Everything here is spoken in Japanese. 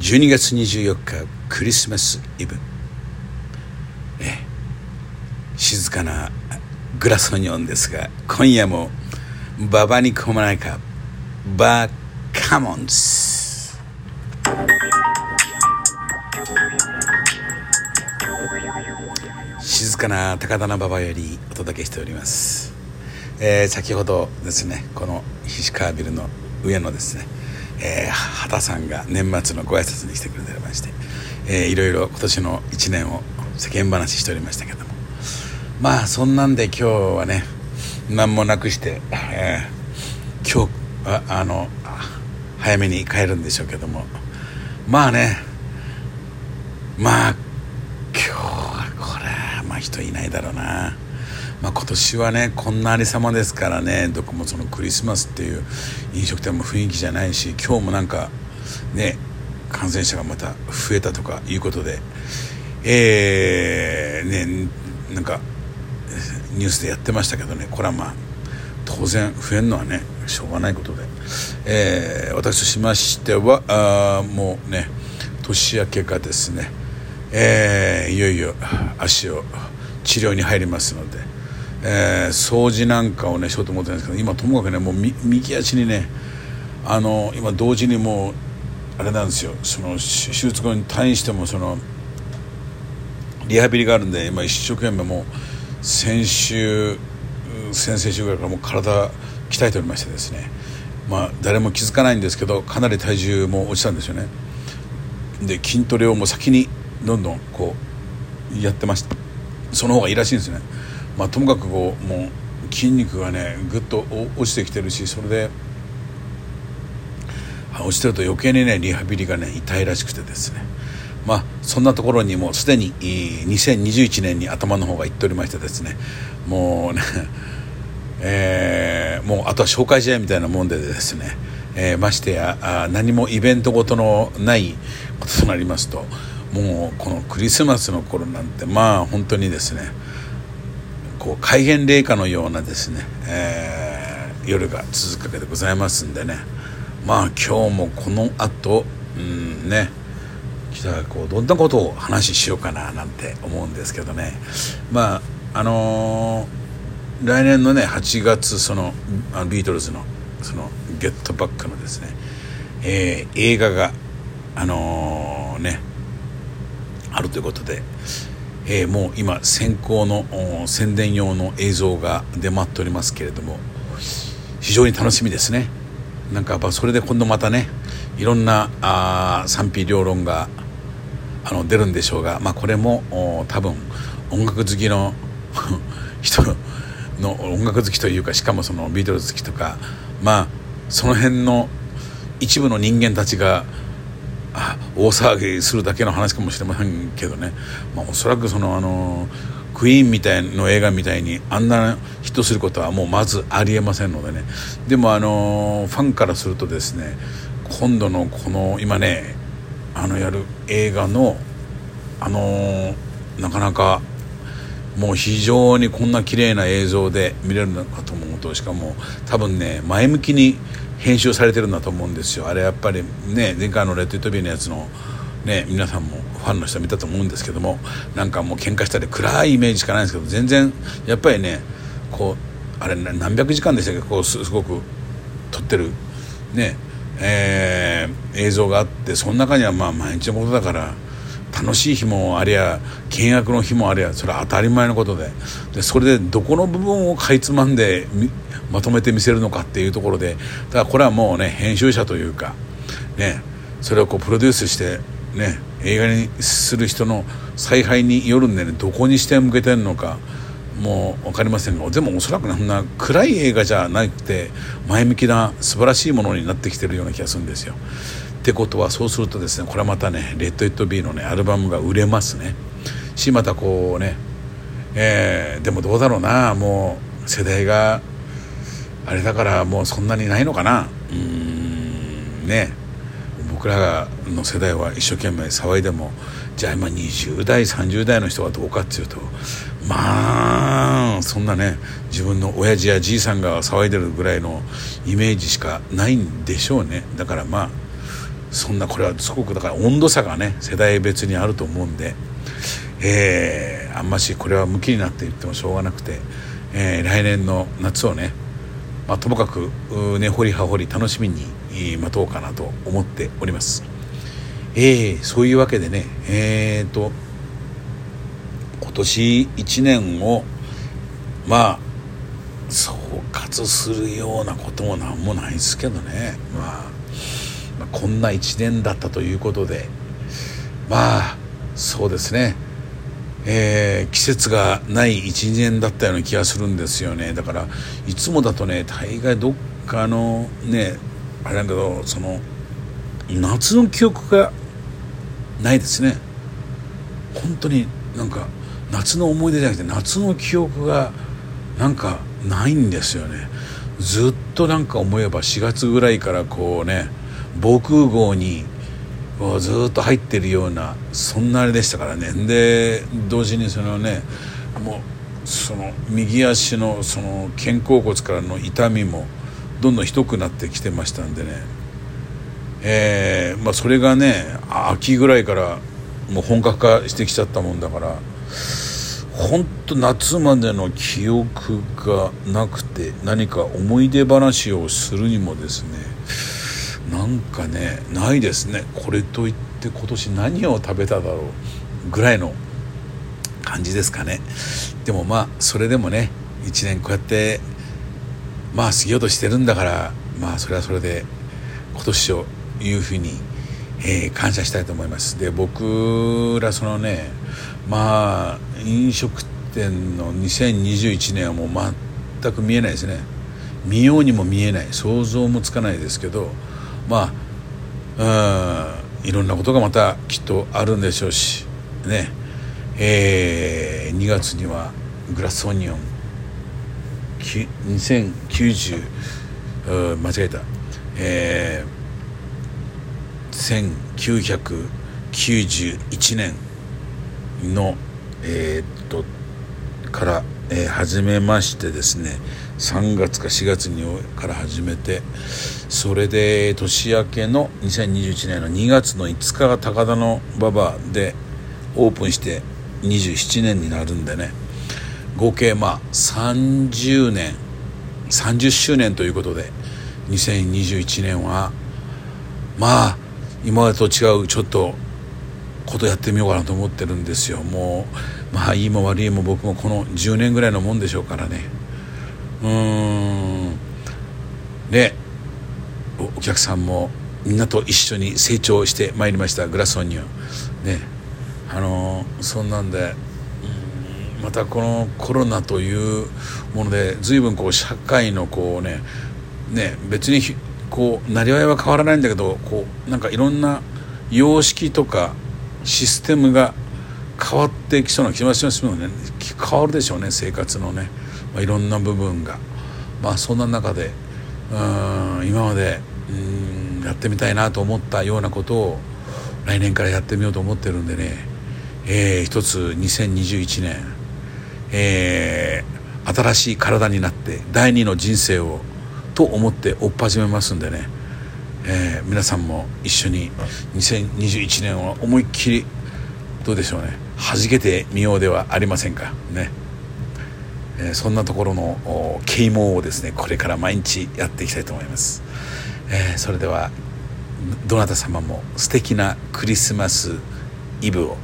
12月24日クリスマスイブ。え静かなグラソニオンですが今夜もババに込まないか。バーカモンズ。静かな高田馬場よりお届けしております、えー先ほどですねこの菱川ビルの上のですね、えー畑さんが年末のご挨拶に来てくれてまして、えーいろいろ今年の1年を世間話しておりましたけども。まあそんなんで今日はね何もなくして、えー今日ああの早めに帰るんでしょうけども。まあねまあ今日はこれまあ人いないだろうな、まあ、今年はねこんなありさまですからねどこもそのクリスマスっていう飲食店も雰囲気じゃないし今日もなんかね感染者がまた増えたとかいうことでえー、ねなんかニュースでやってましたけどねこれはまあ当然増えるのはねしょうがないことで、えー私としましてはあもうね年明けがですね、えーいよいよ足を治療に入りますので、えー掃除なんかをねしようと思ってるんですけど今ともかくねもう右足にねあの今同時にもうあれなんですよ。その手手術後に退院してもそのリハビリがあるんで今一生懸命もう先週先々週ぐらいからもう体鍛えておりましてですね。まあ誰も気づかないんですけどかなり体重も落ちたんですよね。で筋トレをもう先にどんどんこうやってました。その方がいいらしいんですね。まあともかくこうもう筋肉がねぐっと落ちてきてるしそれで落ちてると余計にねリハビリがね痛いらしくてですね。まあそんなところにもうすでに2021年に頭の方がいっておりましてですね。もうね えーもうあとは紹介試合みたいなもんでですね、えーましてやあ何もイベントごとのないこととなりますともうこのクリスマスの頃なんてまあ本当にですねこう戒厳令下のようなですね、えー夜が続くわけでございますんでね。まあ今日もこの後うんねじゃあこうどんなことを話ししようかななんて思うんですけどね。まああのー来年のね8月そのあのビートルズのその「ゲットバック」のですね、えー映画があのーねあるということで、えーもう今先行の宣伝用の映像が出回っておりますけれども非常に楽しみですね。なんかやっぱそれで今度またねいろんなあ賛否両論があの出るんでしょうが、まあ、これも多分音楽好きの 人の音楽好きというかしかもそのビートルズ好きとかまあその辺の一部の人間たちが大騒ぎするだけの話かもしれませんけどね、まあ、おそらくそのあのクイーンみたいの映画みたいにあんなヒットすることはもうまずありえませんのでね。でもあのファンからするとですね今度のこの今ねあのやる映画のあのなかなかもう非常にこんな綺麗な映像で見れるのかと思うとしかも多分ね前向きに編集されてるんだと思うんですよ。あれやっぱりね前回の「レッド・イット・ビー」のやつのね皆さんもファンの人見たと思うんですけどもなんかもう喧嘩したり暗いイメージしかないんですけど全然やっぱりねこうあれ何百時間でしたっけ？こうすすごく撮ってるねえー映像があってその中にはまあ毎日のことだから楽しい日もありゃ険悪の日もありゃそれは当たり前のことで。でそれでどこの部分をかいつまんでまとめて見せるのかっていうところで。だからこれはもうね編集者というかねそれをこうプロデュースしてね映画にする人の采配によるんでねどこに視点を向けてるのかもう分かりませんが。でもおそらくそんな暗い映画じゃなくて前向きな素晴らしいものになってきてるような気がするんですよ。ってことはそうするとですねこれはまたね「レッド・イット・ビー」のねアルバムが売れますね。しまたこうねえーでもどうだろうなもう世代があれだからもうそんなにないのかな。うんね。僕らの世代は一生懸命騒いでもじゃあ今20代30代の人はどうかっていうとまあそんなね自分の親父やじいさんが騒いでるぐらいのイメージしかないんでしょうね。だからまあそんなこれはすごくだから温度差がね世代別にあると思うんで、えー、あんましこれは向きになって言ってもしょうがなくて、えー、来年の夏をね、まあ、ともかく根掘り葉掘り楽しみに待とうかなと思っております。えー、そういうわけでねえーと今年1年をまあ総括するようなことも何もないですけどね、まあ、まあこんな1年だったということでまあそうですね。えー、季節がない1年だったような気がするんですよね。だからいつもだとね大概どっかのねあれだけどその夏の記憶がないですね。本当になんか夏の思い出じゃなくて夏の記憶がなんかないんですよね。ずっとなんか思えば4月ぐらいからこうね防空壕にずっと入ってるようなそんなあれでしたからね。で同時にそのねもうその右足のその肩甲骨からの痛みもどんどんひどくなってきてましたんでね。えー、まあそれがね秋ぐらいからもう本格化してきちゃったもんだから本当夏までの記憶がなくて何か思い出話をするにもですねなんかねないですね。これといって今年何を食べただろうぐらいの感じですかね。でもまあそれでもね1年こうやってまあ過ぎようとしてるんだからまあそれはそれで今年をいうふうに、えー、感謝したいと思います。で僕らそのねまあ飲食店の2021年はもう全く見えないですね。見ようにも見えない。想像もつかないですけどまあうんいろんなことがまたきっとあるんでしょうしね。えー、2月にはグラスオニオン。2090間違えた。えー、1991年のえー、っとから、えー、始めましてですね。3月か4月にから始めてそれで年明けの2021年の2月の5日が高田の馬場でオープンして27年になるんでね。合計まあ30年30周年ということで2021年はまあ今までと違うちょっとことやってみようかなと思ってるんですよ。もうまあいいも悪いも僕もこの10年ぐらいのもんでしょうからね。うん。でお客さんもみんなと一緒に成長してまいりました。グラスオニオンね。あのそんなんでまたこのコロナというもので随分こう社会のこうねね別にこうなりわいは変わらないんだけどこうなんかいろんな様式とかシステムが変わってきそうな気がしますよね。変わるでしょうね生活のね、まあ、いろんな部分が。まあそんな中でうん今までうんやってみたいなと思ったようなことを来年からやってみようと思ってるんでね、えー、一つ2021年、えー、新しい体になって第二の人生をと思って追っ始めますんでね。えー、皆さんも一緒に2021年を思いっきりどうでしょうね。弾けてみようではありませんか。ね、えー、そんなところの啓蒙をですねこれから毎日やっていきたいと思います、えー、それではどなた様も素敵なクリスマスイブを